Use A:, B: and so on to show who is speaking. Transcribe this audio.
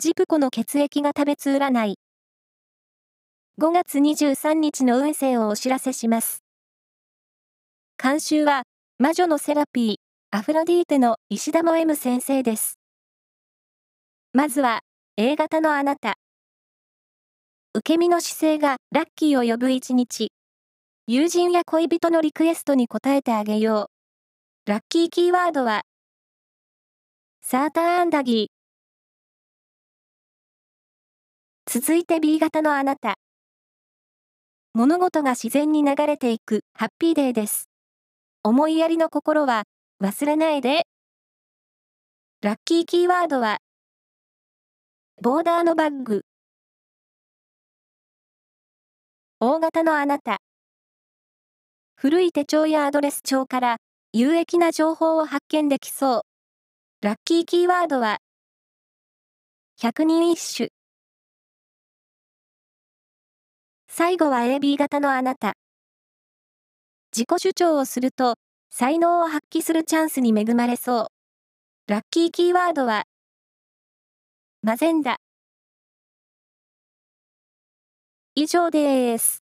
A: ジプコの血液が食べつ占い。5月23日の運勢をお知らせします。監修は、魔女のセラピー、アフロディーテの石田も M 先生です。まずは、A 型のあなた。受け身の姿勢がラッキーを呼ぶ一日。友人や恋人のリクエストに応えてあげよう。ラッキーキーワードは、サーターアンダギー。続いて B 型のあなた。物事が自然に流れていくハッピーデーです。思いやりの心は忘れないで。ラッキーキーワードは、ボーダーのバッグ。大型のあなた。古い手帳やアドレス帳から有益な情報を発見できそう。ラッキーキーワードは、百人一首。最後は AB 型のあなた。自己主張をすると、才能を発揮するチャンスに恵まれそう。ラッキーキーワードは、マゼンダ。以上です。